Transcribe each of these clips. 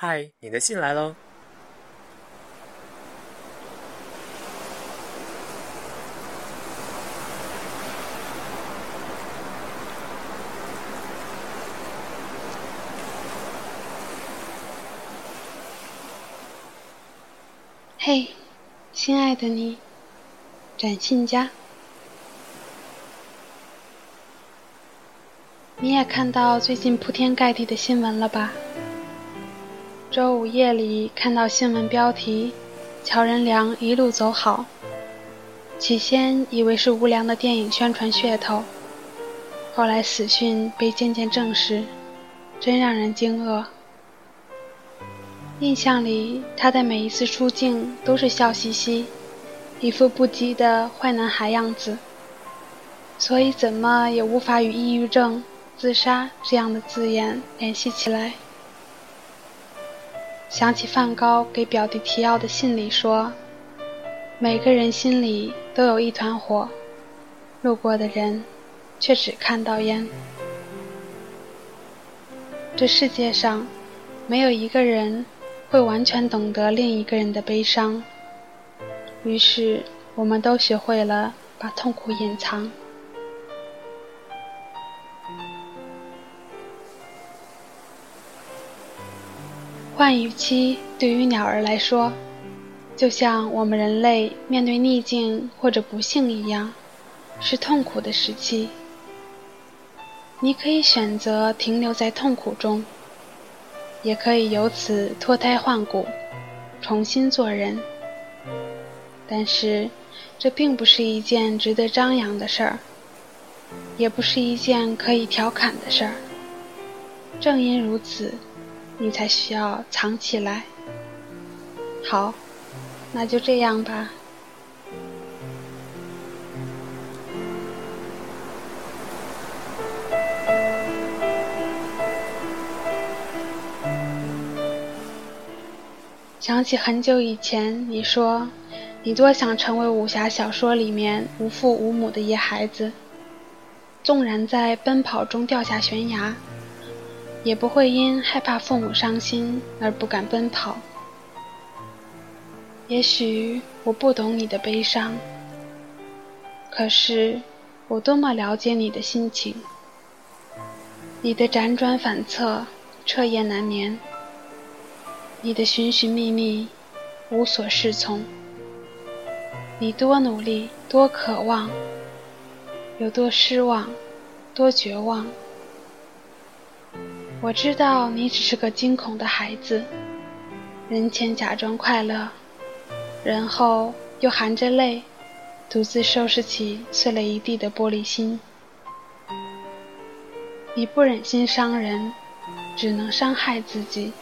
嗨，你的信来喽。嘿，亲爱的你，展信佳。你也看到最近铺天盖地的新闻了吧？周五夜里看到新闻标题：“乔任梁一路走好。”起先以为是无良的电影宣传噱头，后来死讯被渐渐证实，真让人惊愕。印象里他的每一次出镜都是笑嘻嘻，一副不羁的坏男孩样子，所以怎么也无法与抑郁症。自杀这样的字眼联系起来，想起梵高给表弟提奥的信里说：“每个人心里都有一团火，路过的人却只看到烟。”这世界上没有一个人会完全懂得另一个人的悲伤，于是我们都学会了把痛苦隐藏。换语期对于鸟儿来说，就像我们人类面对逆境或者不幸一样，是痛苦的时期。你可以选择停留在痛苦中，也可以由此脱胎换骨，重新做人。但是，这并不是一件值得张扬的事儿，也不是一件可以调侃的事儿。正因如此。你才需要藏起来。好，那就这样吧。想起很久以前，你说你多想成为武侠小说里面无父无母的野孩子，纵然在奔跑中掉下悬崖。也不会因害怕父母伤心而不敢奔跑。也许我不懂你的悲伤，可是我多么了解你的心情。你的辗转反侧，彻夜难眠；你的寻寻觅觅，无所适从。你多努力，多渴望，有多失望，多绝望。我知道你只是个惊恐的孩子，人前假装快乐，人后又含着泪，独自收拾起碎了一地的玻璃心。你不忍心伤人，只能伤害自己。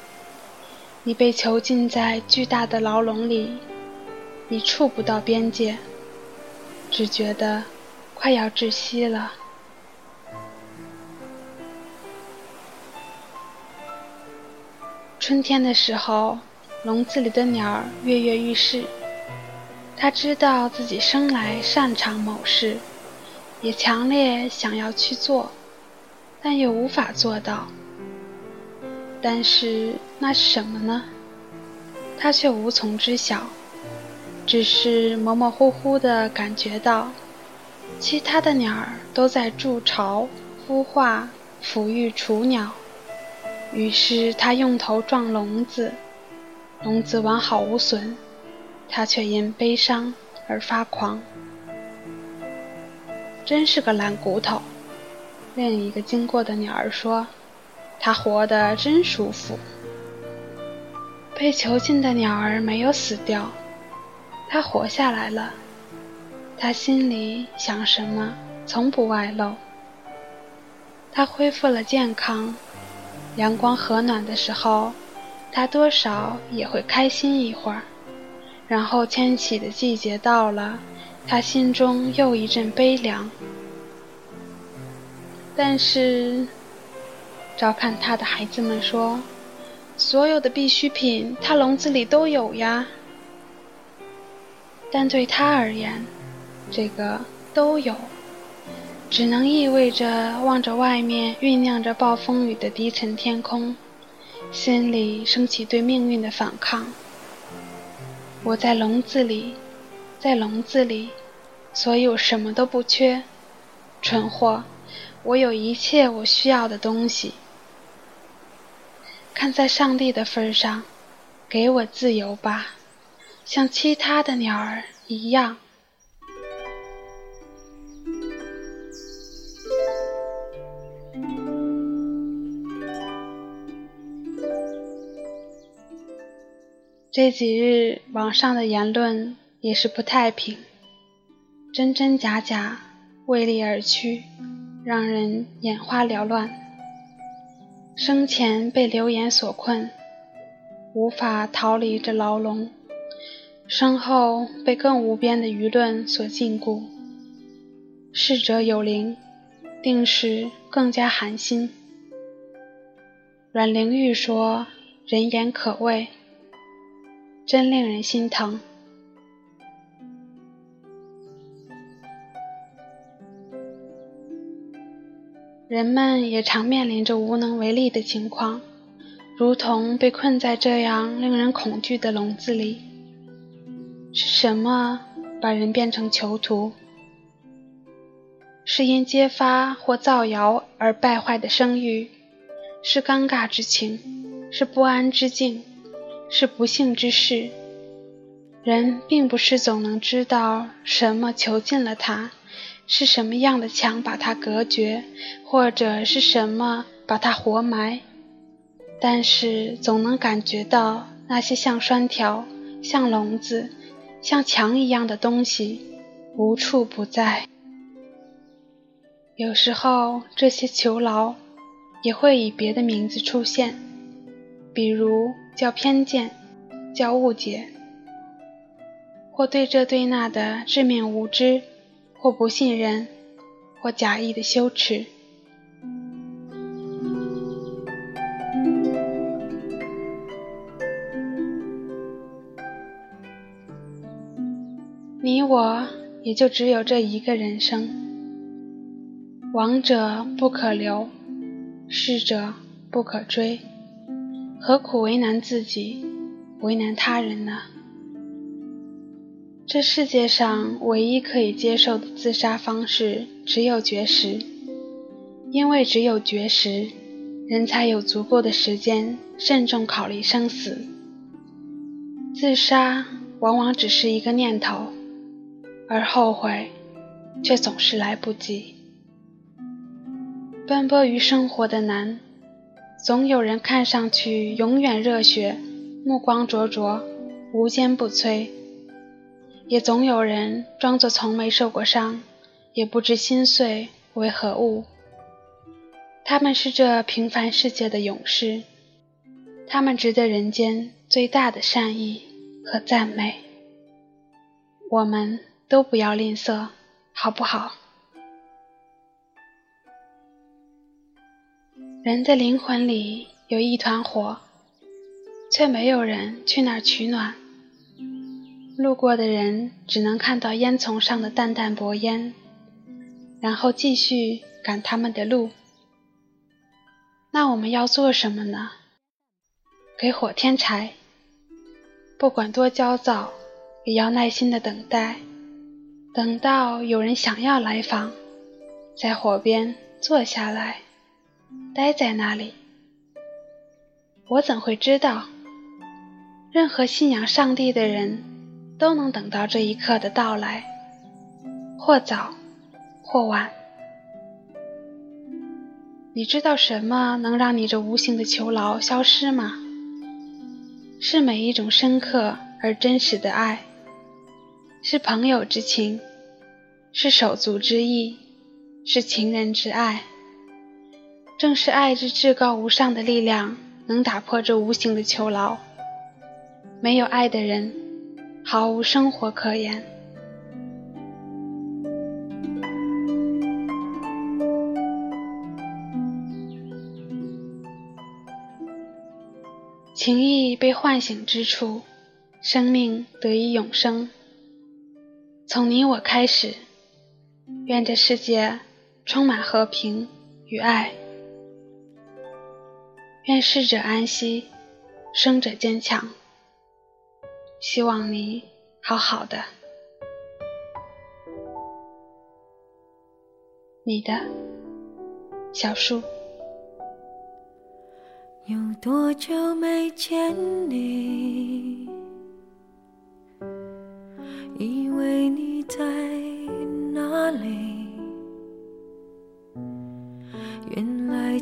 你被囚禁在巨大的牢笼里，你触不到边界，只觉得快要窒息了。春天的时候，笼子里的鸟儿跃跃欲试。它知道自己生来擅长某事，也强烈想要去做，但又无法做到。但是那是什么呢？它却无从知晓，只是模模糊糊地感觉到，其他的鸟儿都在筑巢、孵化、抚育雏鸟。于是他用头撞笼子，笼子完好无损，他却因悲伤而发狂。真是个懒骨头。另一个经过的鸟儿说：“他活得真舒服。”被囚禁的鸟儿没有死掉，它活下来了。它心里想什么，从不外露。它恢复了健康。阳光和暖的时候，它多少也会开心一会儿。然后迁徙的季节到了，它心中又一阵悲凉。但是，照看它的孩子们说，所有的必需品它笼子里都有呀。但对他而言，这个都有。只能意味着望着外面酝酿着暴风雨的低沉天空，心里升起对命运的反抗。我在笼子里，在笼子里，所有什么都不缺。蠢货，我有一切我需要的东西。看在上帝的份上，给我自由吧，像其他的鸟儿一样。这几日网上的言论也是不太平，真真假假，为利而趋，让人眼花缭乱。生前被流言所困，无法逃离这牢笼；身后被更无边的舆论所禁锢。逝者有灵，定是更加寒心。阮玲玉说：“人言可畏。”真令人心疼。人们也常面临着无能为力的情况，如同被困在这样令人恐惧的笼子里。是什么把人变成囚徒？是因揭发或造谣而败坏的声誉，是尴尬之情，是不安之境。是不幸之事。人并不是总能知道什么囚禁了他，是什么样的墙把他隔绝，或者是什么把他活埋。但是总能感觉到那些像栓条、像笼子、像墙一样的东西无处不在。有时候这些囚牢也会以别的名字出现，比如。叫偏见，叫误解，或对这对那的致命无知，或不信任，或假意的羞耻。你我也就只有这一个人生，亡者不可留，逝者不可追。何苦为难自己，为难他人呢？这世界上唯一可以接受的自杀方式，只有绝食。因为只有绝食，人才有足够的时间慎重考虑生死。自杀往往只是一个念头，而后悔却总是来不及。奔波于生活的难。总有人看上去永远热血，目光灼灼，无坚不摧；也总有人装作从没受过伤，也不知心碎为何物。他们是这平凡世界的勇士，他们值得人间最大的善意和赞美。我们都不要吝啬，好不好？人的灵魂里有一团火，却没有人去那儿取暖。路过的人只能看到烟囱上的淡淡薄烟，然后继续赶他们的路。那我们要做什么呢？给火添柴，不管多焦躁，也要耐心的等待，等到有人想要来访，在火边坐下来。待在那里，我怎会知道？任何信仰上帝的人都能等到这一刻的到来，或早，或晚。你知道什么能让你这无形的囚牢消失吗？是每一种深刻而真实的爱，是朋友之情，是手足之义，是情人之爱。正是爱之至高无上的力量，能打破这无形的囚牢。没有爱的人，毫无生活可言。情谊被唤醒之处，生命得以永生。从你我开始，愿这世界充满和平与爱。愿逝者安息，生者坚强。希望你好好的。你的小树。有多久没见你？以为你在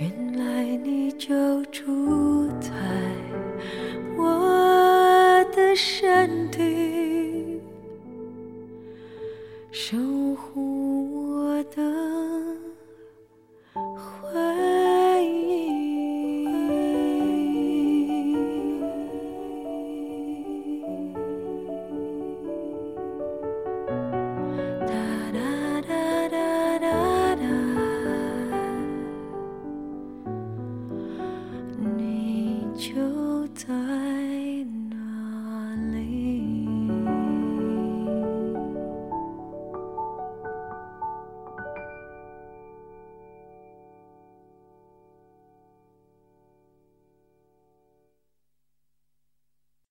原来你就住在我的身体，守护我的。